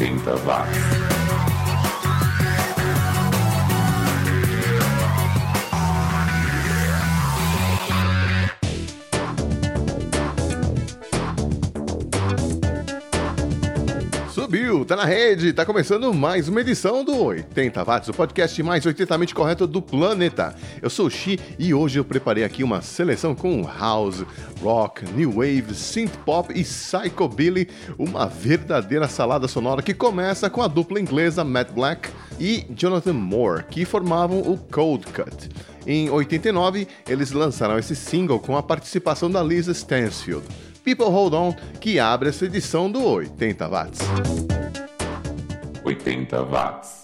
80 watts. Tá na rede, tá começando mais uma edição do 80 Watts, o podcast mais 80mente correto do planeta. Eu sou o Xi e hoje eu preparei aqui uma seleção com house, rock, new wave, synth pop e psychobilly, uma verdadeira salada sonora que começa com a dupla inglesa Matt Black e Jonathan Moore, que formavam o Cold Cut. Em 89, eles lançaram esse single com a participação da Lisa Stansfield. People Hold On, que abre essa edição do 80 Watts. 80 watts.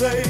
Place.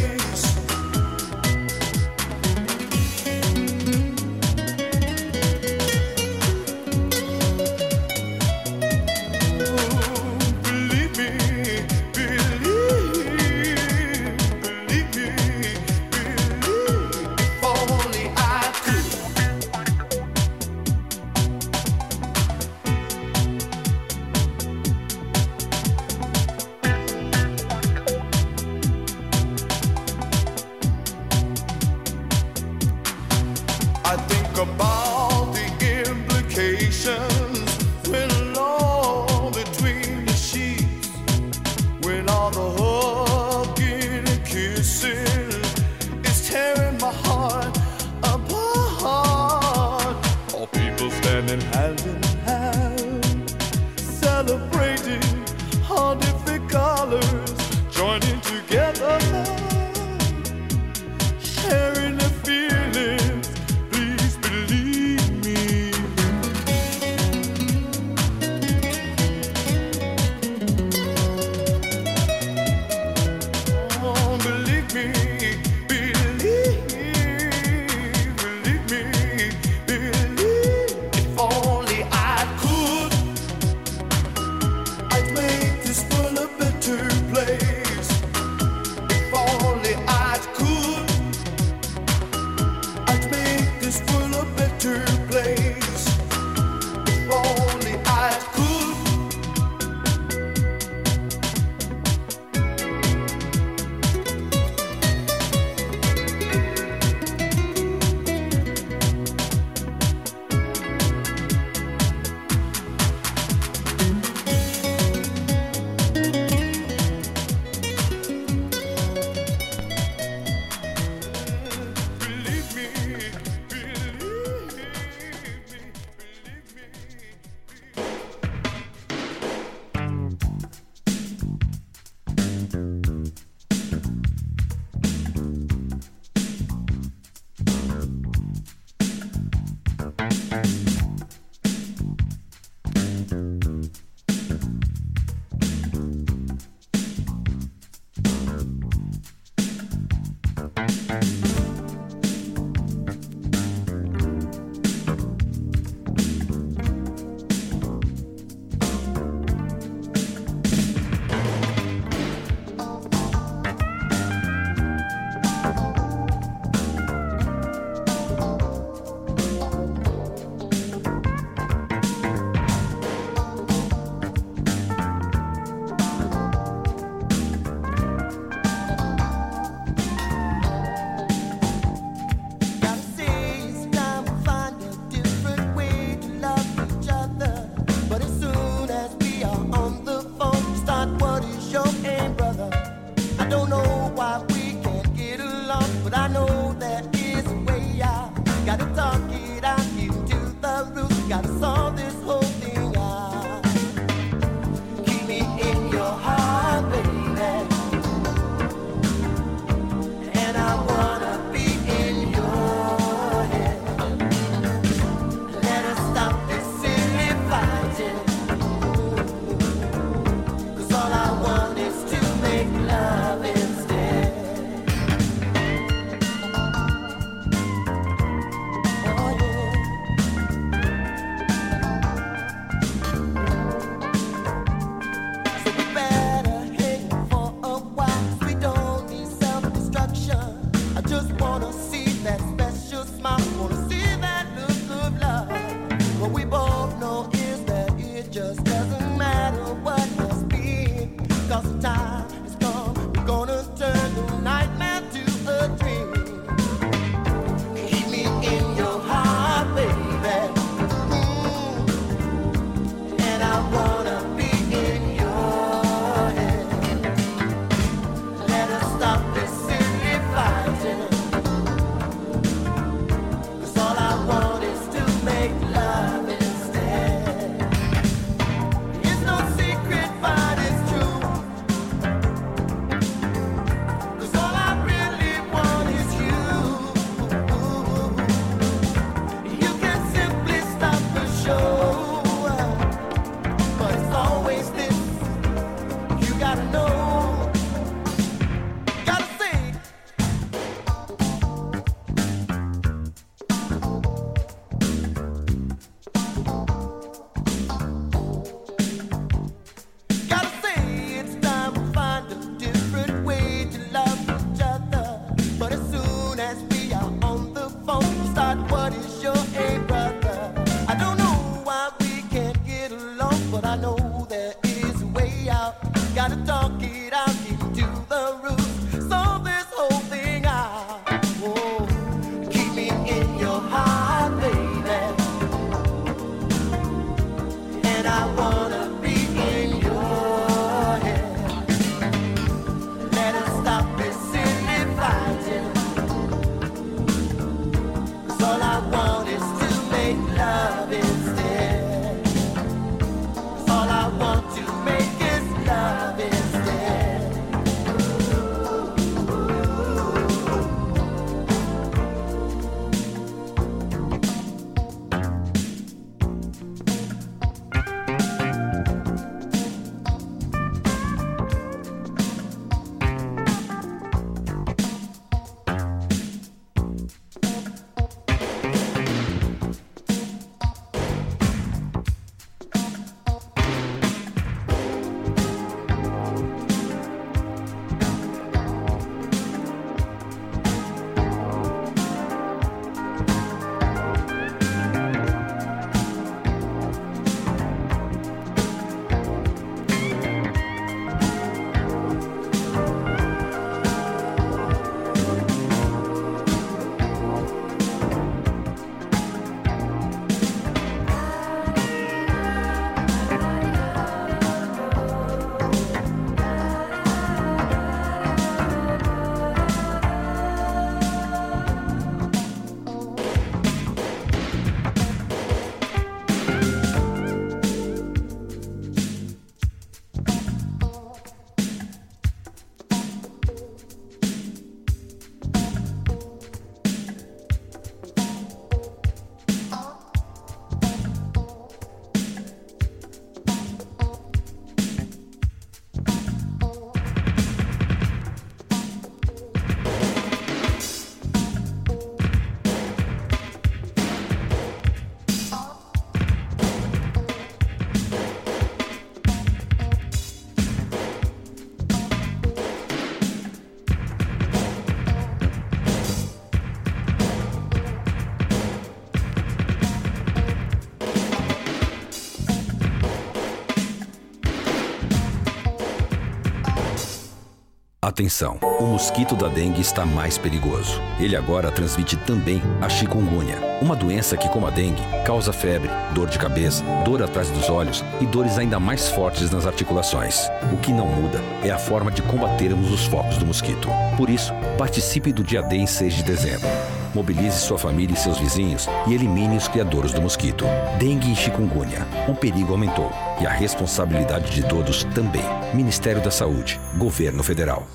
Atenção, o mosquito da dengue está mais perigoso. Ele agora transmite também a chikungunya, uma doença que, como a dengue, causa febre, dor de cabeça, dor atrás dos olhos e dores ainda mais fortes nas articulações. O que não muda é a forma de combatermos os focos do mosquito. Por isso, participe do dia D em 6 de dezembro. Mobilize sua família e seus vizinhos e elimine os criadores do mosquito. Dengue e chikungunya. O perigo aumentou e a responsabilidade de todos também. Ministério da Saúde, Governo Federal.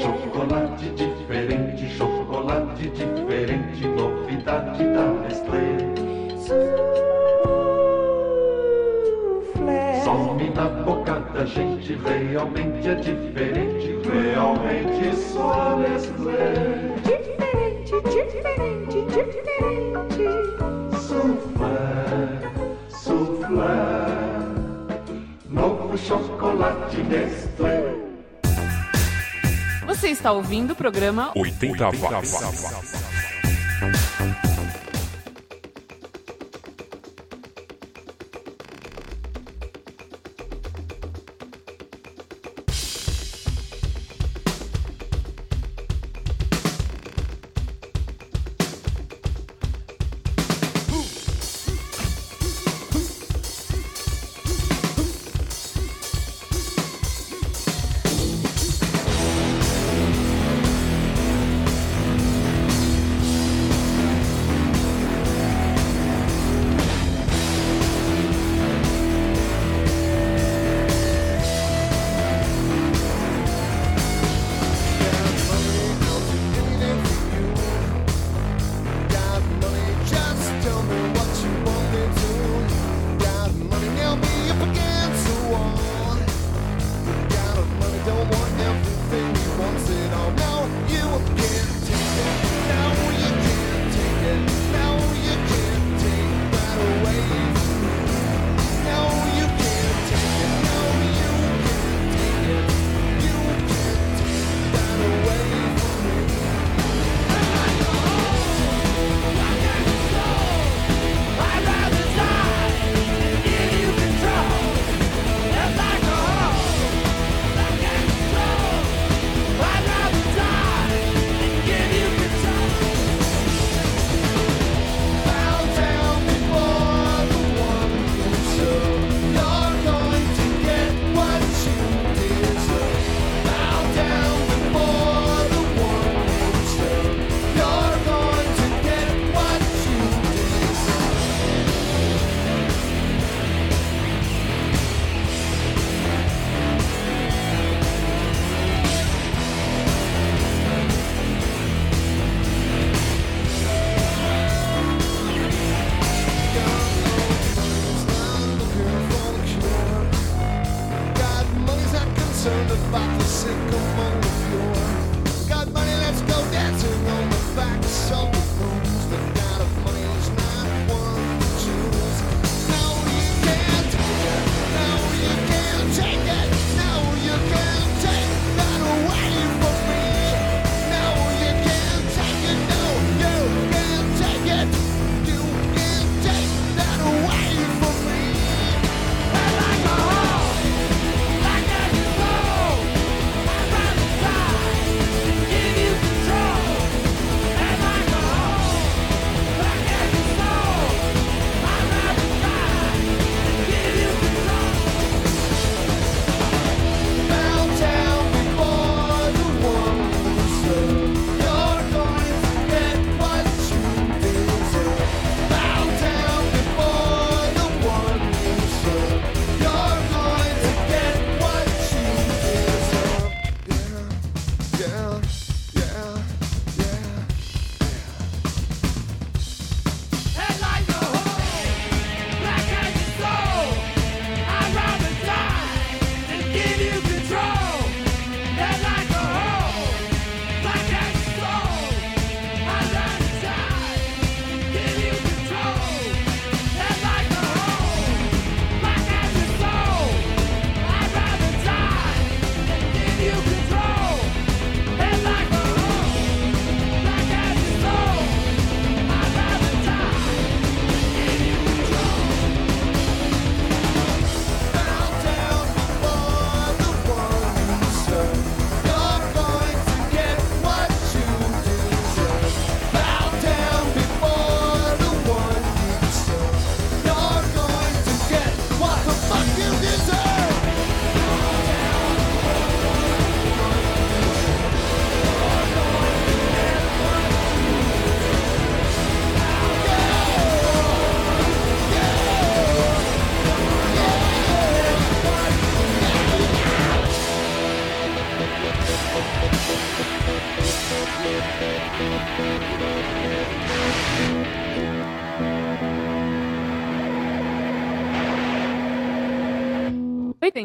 Chocolate diferente, chocolate diferente, novidade da Nestlé. Some na boca da gente, realmente é diferente, realmente só Nestlé. Diferente, diferente, diferente. Soufflé, soufflé, novo chocolate Nestlé. Você está ouvindo o programa 80 watts.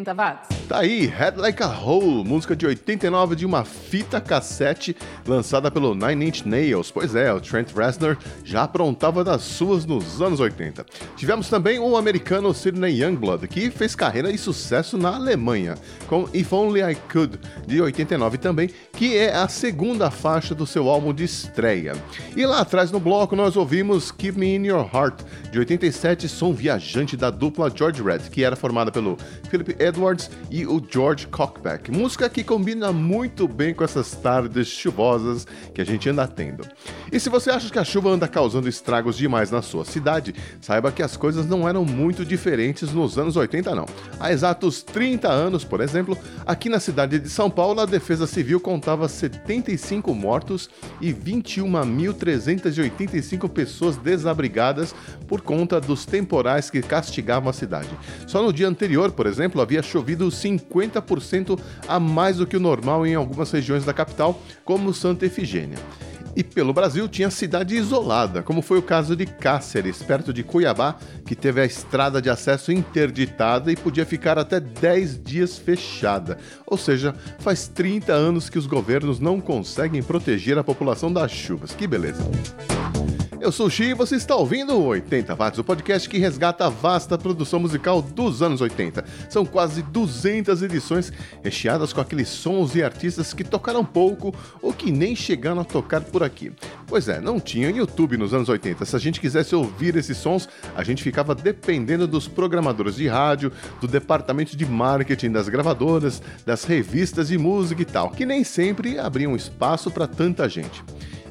Oitenta watts. Tá aí, Head Like a Hole, música de 89 de uma fita cassete lançada pelo Nine Inch Nails. Pois é, o Trent Reznor já aprontava das suas nos anos 80. Tivemos também o americano Sidney Youngblood, que fez carreira e sucesso na Alemanha, com If Only I Could, de 89 também, que é a segunda faixa do seu álbum de estreia. E lá atrás no bloco nós ouvimos Keep Me In Your Heart, de 87, som viajante da dupla George Red, que era formada pelo Philip Edwards e o George Cockback. Música que combina muito bem com essas tardes chuvosas que a gente anda tendo. E se você acha que a chuva anda causando estragos demais na sua cidade, saiba que as coisas não eram muito diferentes nos anos 80 não. Há exatos 30 anos, por exemplo, aqui na cidade de São Paulo, a Defesa Civil contava 75 mortos e 21.385 pessoas desabrigadas por conta dos temporais que castigavam a cidade. Só no dia anterior, por exemplo, havia chovido 50% a mais do que o normal em algumas regiões da capital, como Santa Efigênia. E pelo Brasil tinha cidade isolada, como foi o caso de Cáceres, perto de Cuiabá, que teve a estrada de acesso interditada e podia ficar até 10 dias fechada. Ou seja, faz 30 anos que os governos não conseguem proteger a população das chuvas. Que beleza! Eu sou o Xi e você está ouvindo o 80 Watts, o podcast que resgata a vasta produção musical dos anos 80. São quase 200 edições recheadas com aqueles sons e artistas que tocaram pouco ou que nem chegaram a tocar por aqui. Pois é, não tinha YouTube nos anos 80. Se a gente quisesse ouvir esses sons, a gente ficava dependendo dos programadores de rádio, do departamento de marketing das gravadoras, das revistas de música e tal, que nem sempre abriam espaço para tanta gente.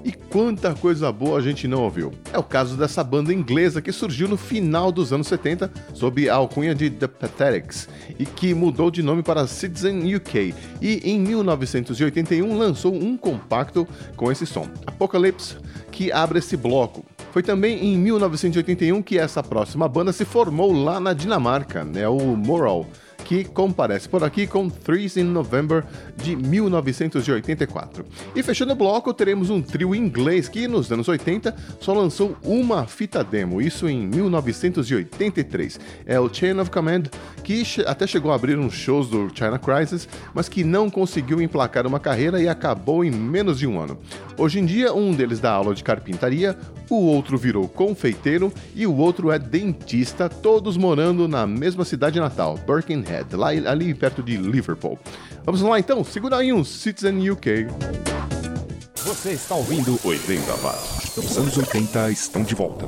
E quanta coisa boa a gente não ouviu. É o caso dessa banda inglesa que surgiu no final dos anos 70 sob a alcunha de The Pathetics e que mudou de nome para Citizen UK e em 1981 lançou um compacto com esse som, Apocalypse, que abre esse bloco. Foi também em 1981 que essa próxima banda se formou lá na Dinamarca, né, o Moral, que comparece por aqui com Threes in November de 1984. E fechando o bloco, teremos um trio inglês que nos anos 80 só lançou uma fita demo, isso em 1983. É o Chain of Command, que até chegou a abrir uns shows do China Crisis, mas que não conseguiu emplacar uma carreira e acabou em menos de um ano. Hoje em dia, um deles dá aula de carpintaria, o outro virou confeiteiro e o outro é dentista, todos morando na mesma cidade natal, Birkenhead, lá ali perto de Liverpool. Vamos lá então, segura aí um Citizen UK. Você está ouvindo 80 Watts. Os anos 80 estão de volta.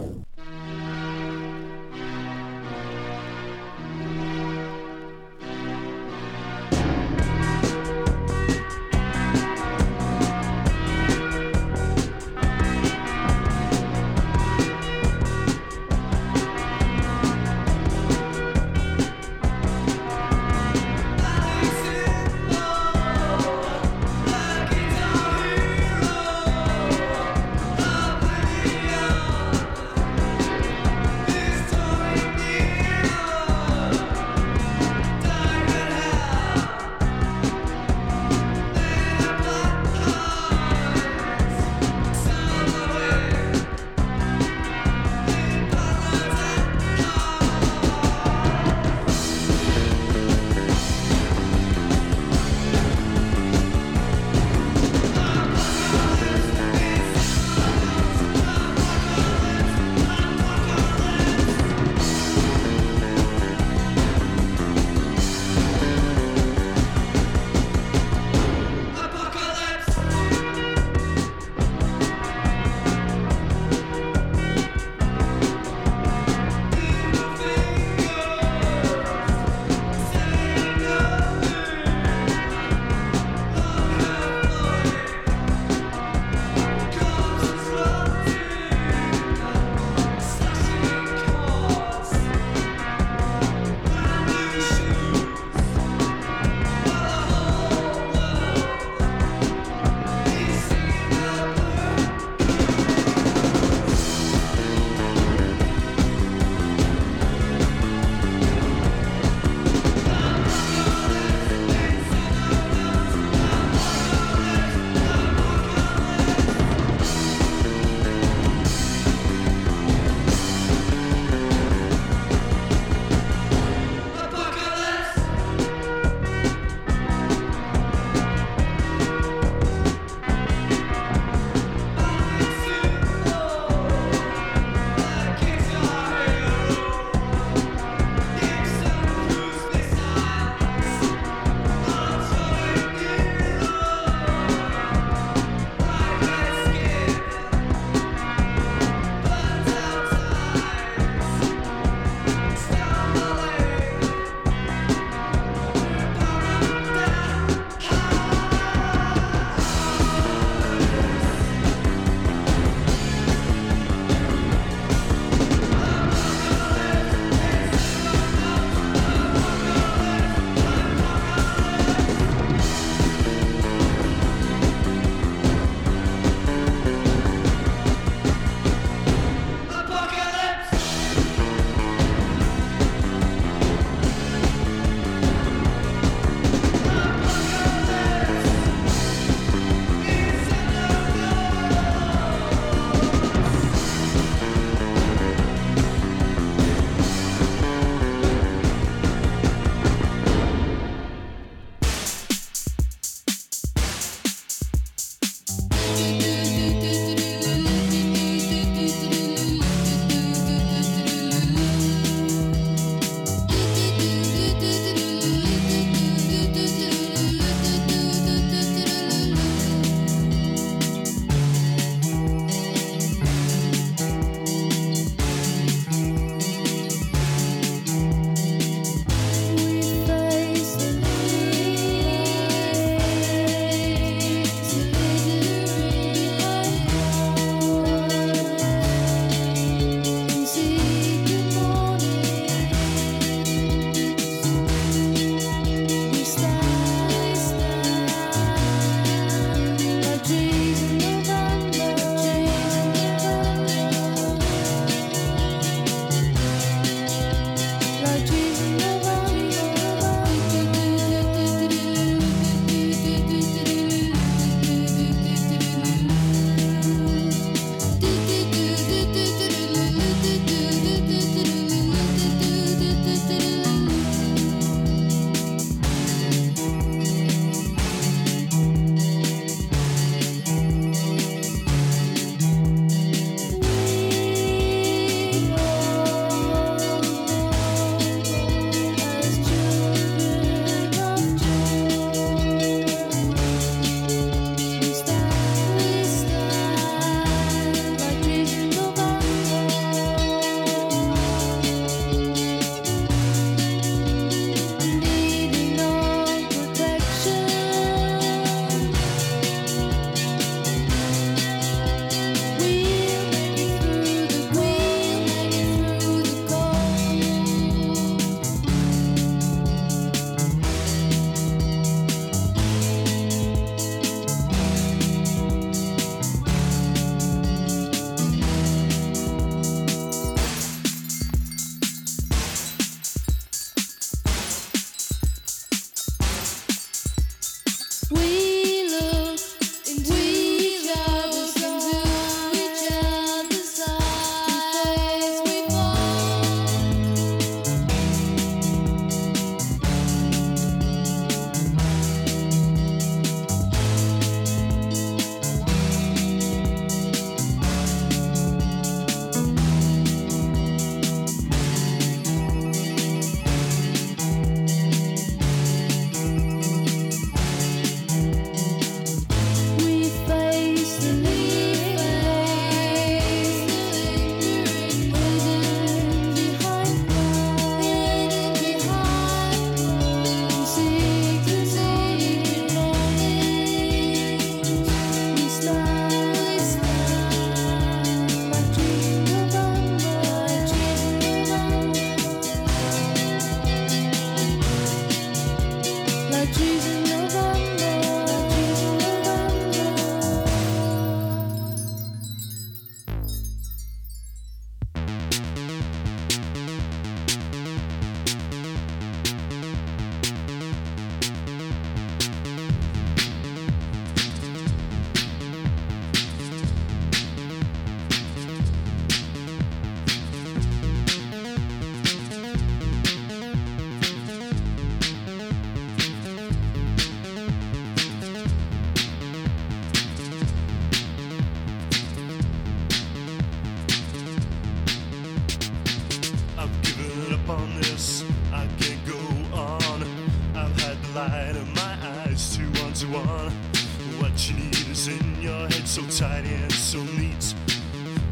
Is in your head, so tidy and so neat.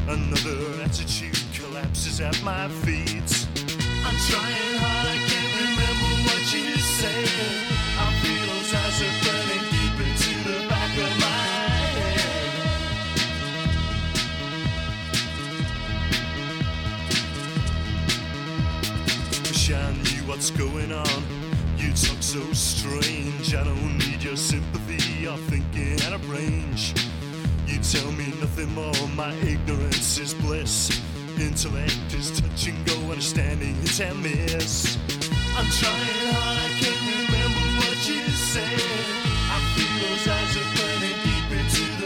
Another attitude collapses at my feet. I'm trying hard, I can't remember what you said. I feel those eyes are burning deep into the back of my head. Wish I knew what's going on. You talk so strange. I don't need your sympathy or thinking out of range. You tell me nothing more. My ignorance is bliss. Intellect is touch and go, understanding hit and miss. I'm trying hard, I can't remember what you said. I feel those eyes are burning deep into the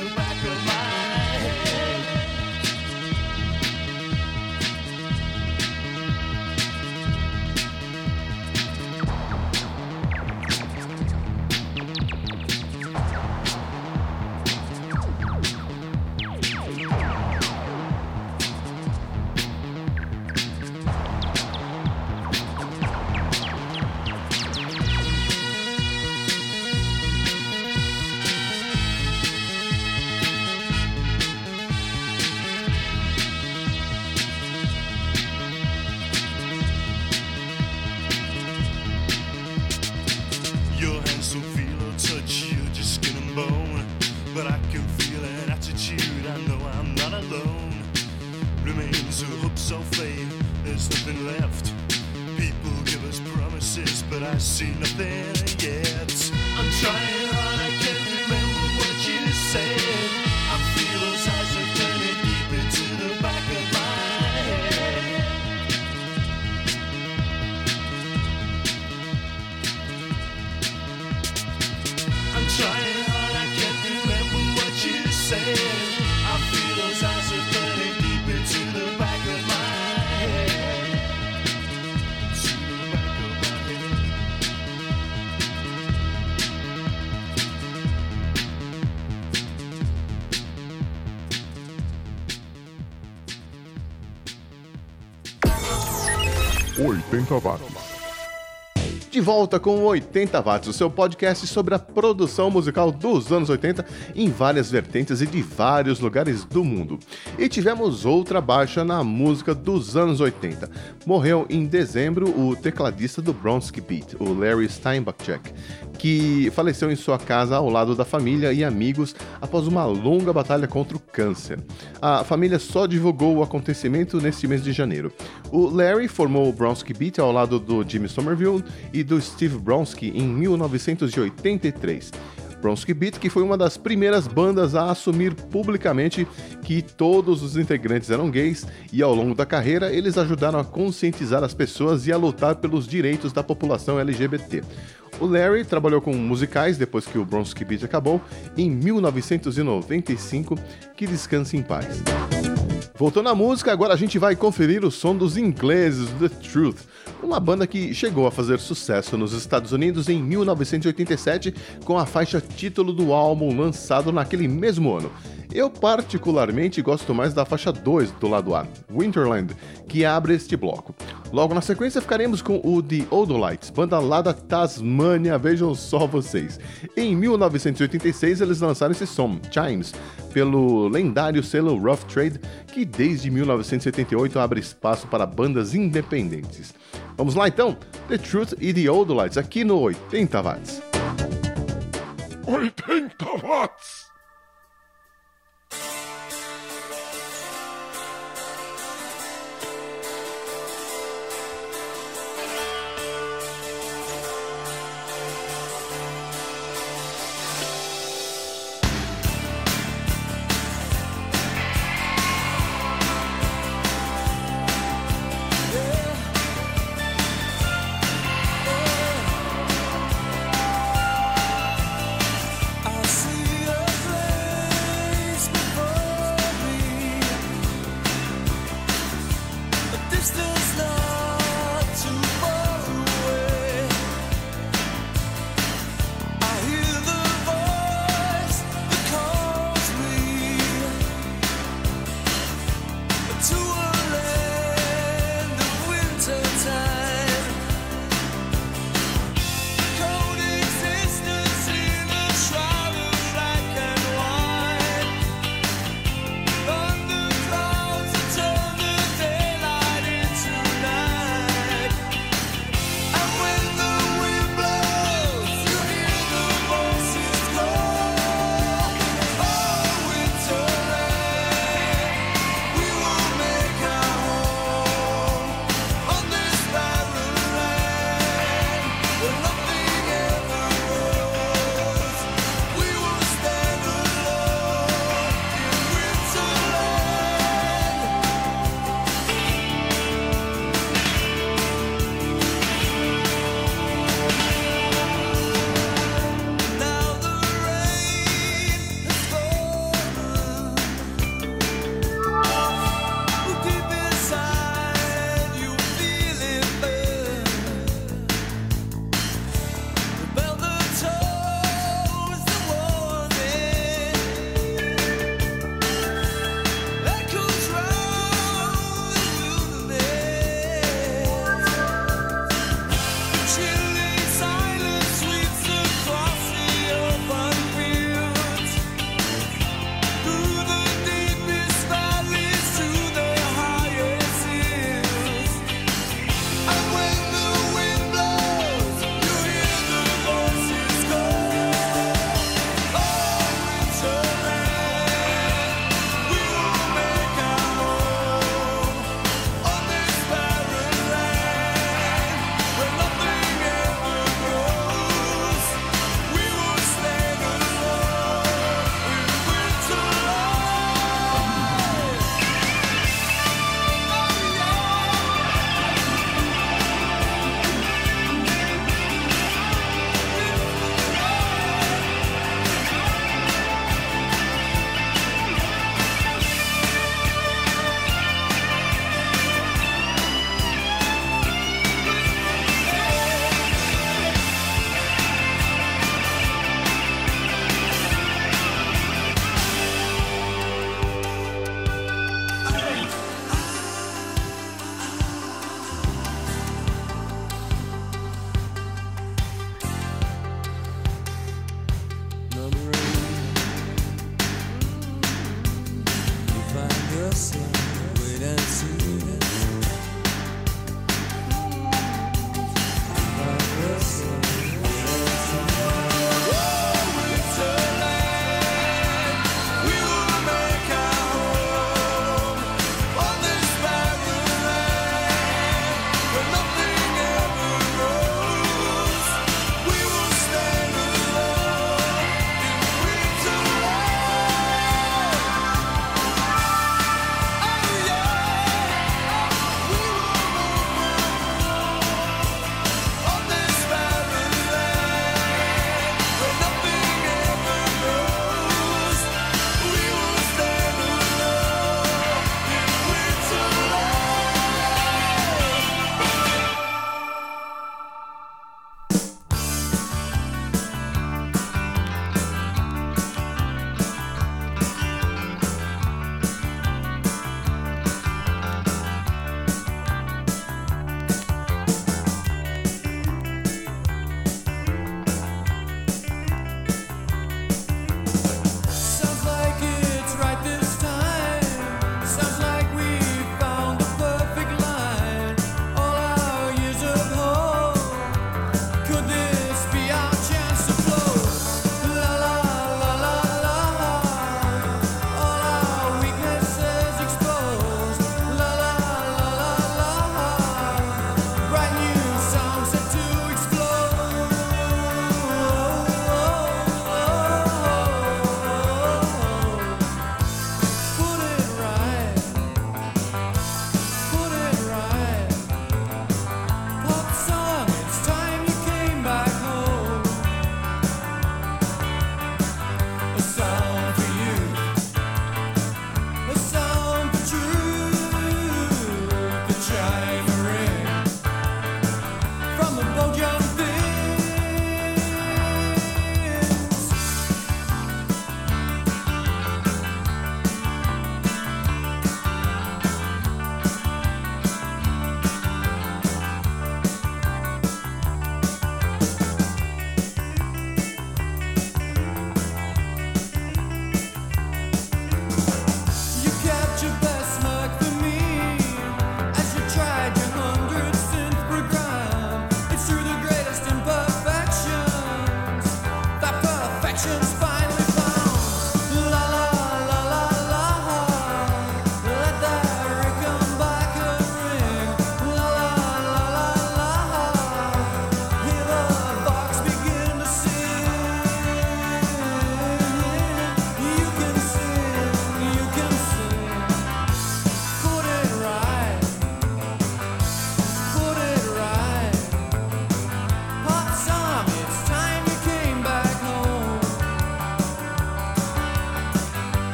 Watts. De volta com o 80 Watts, o seu podcast sobre a produção musical dos anos 80 em várias vertentes e de vários lugares do mundo. E tivemos outra baixa na música dos anos 80. Morreu em dezembro o tecladista do Bronski Beat, o Larry Steinbachek, que faleceu em sua casa ao lado da família e amigos após uma longa batalha contra o câncer. A família só divulgou o acontecimento neste mês de janeiro. O Larry formou o Bronski Beat ao lado do Jimmy Somerville e do Steve Bronski em 1983. Bronski Beat, que foi uma das primeiras bandas a assumir publicamente que todos os integrantes eram gays e ao longo da carreira eles ajudaram a conscientizar as pessoas e a lutar pelos direitos da população LGBT. O Larry trabalhou com musicais depois que o Bronski Beat acabou em 1995, que descanse em paz. Voltando à música, agora a gente vai conferir o som dos ingleses The Truth, uma banda que chegou a fazer sucesso nos Estados Unidos em 1987 com a faixa título do álbum lançado naquele mesmo ano. Eu particularmente gosto mais da faixa 2 do lado A, Winterland, que abre este bloco. Logo na sequência ficaremos com o The Odolites, banda lá da Tasmânia, vejam só vocês. Em 1986 eles lançaram esse som, Chimes, pelo lendário selo Rough Trade, que desde 1978 abre espaço para bandas independentes. Vamos lá então? The Truth e The Odolites aqui no 80 Watts. 80 watts. I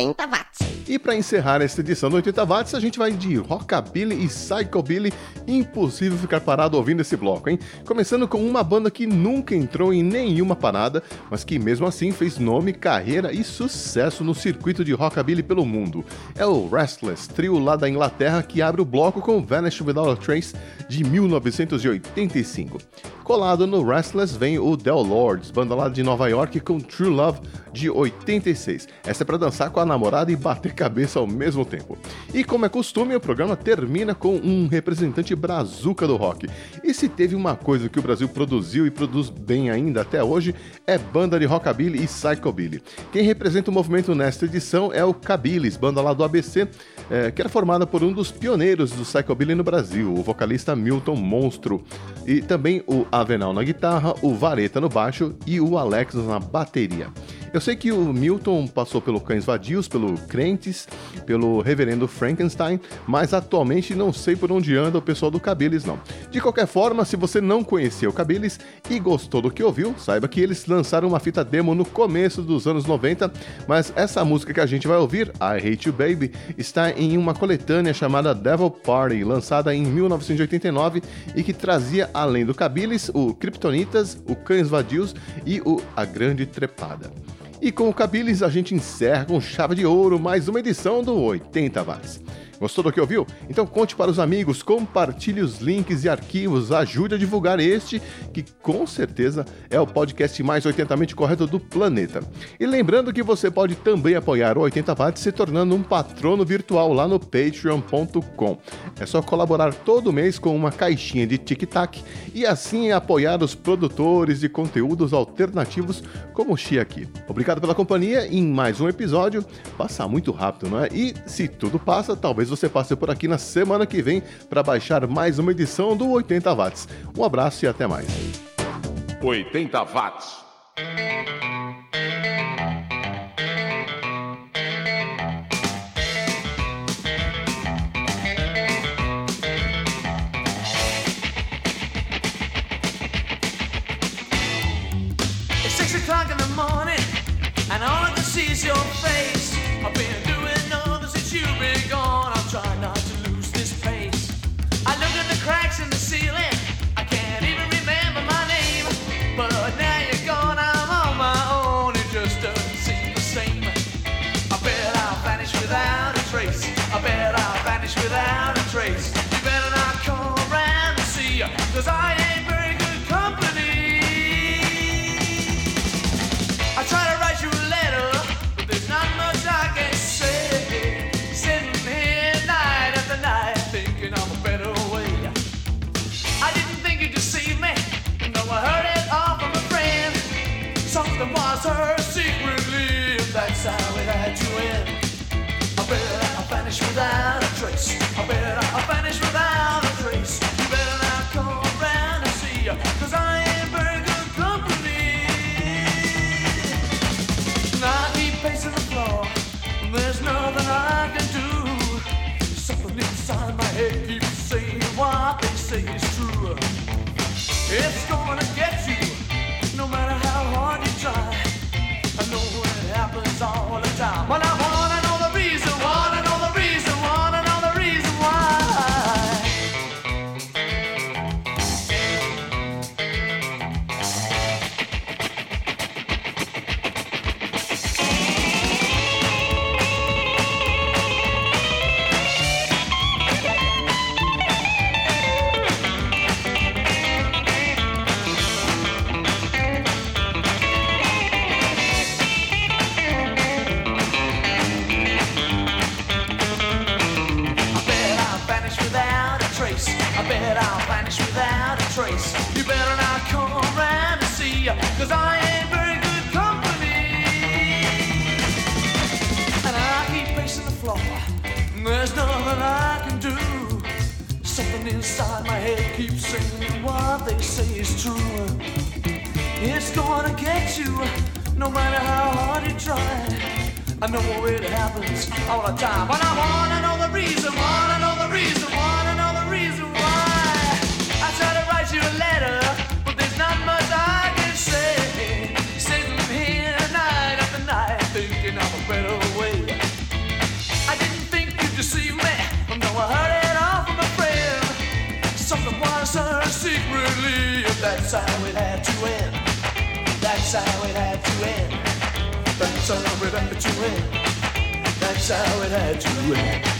80 watts. E para encerrar esta edição do 80 watts, a gente vai de rockabilly e psychobilly. Impossível ficar parado ouvindo esse bloco, hein? Começando com uma banda que nunca entrou em nenhuma parada, mas que mesmo assim fez nome, carreira e sucesso no circuito de rockabilly pelo mundo. É o Restless, trio lá da Inglaterra que abre o bloco com Vanish Without a Trace de 1985. Colado no Restless vem o Del Lords, banda lá de Nova York com True Love de 86. Essa é para dançar com a namorada e bater cabeça ao mesmo tempo. E como é costume, o programa termina com um representante brazuca do rock. E se teve uma coisa que o Brasil produziu e produz bem ainda até hoje, é banda de rockabilly e psychobilly. Quem representa o movimento nesta edição é o Cabilis, banda lá do ABC, eh, que era formada por um dos pioneiros do psychobilly no Brasil, o vocalista Milton Monstro, e também o Avenal na guitarra, o Vareta no baixo e o Alex na bateria. Eu sei que o Milton passou pelo Cães Vadios, pelo Crentes, pelo Reverendo Frankenstein, mas atualmente não sei por onde anda o pessoal do Cabilis, não. De qualquer forma, se você não conhecia o Cabilis e gostou do que ouviu, saiba que eles lançaram uma fita demo no começo dos anos 90, mas essa música que a gente vai ouvir, I Hate You Baby, está em uma coletânea chamada Devil Party, lançada em 1989 e que trazia, além do Cabilis, o Kryptonitas, o Cães Vadios e o A Grande Trepada. E com o Cabilis a gente encerra com chave de ouro mais uma edição do 80 Watts. Gostou do que ouviu? Então conte para os amigos, compartilhe os links e arquivos, ajude a divulgar este, que com certeza é o podcast mais 80mente correto do planeta. E lembrando que você pode também apoiar o 80 Watts se tornando um patrono virtual lá no patreon.com. É só colaborar todo mês com uma caixinha de tic-tac e assim apoiar os produtores de conteúdos alternativos como o Xi aqui. Obrigado pela companhia em mais um episódio. Passa muito rápido, não é? E se tudo passa, talvez você passe por aqui na semana que vem para baixar mais uma edição do 80 Watts. Um abraço e até mais. 80 watts. That's how it had to end. That's how it had to end. That's how it had to end.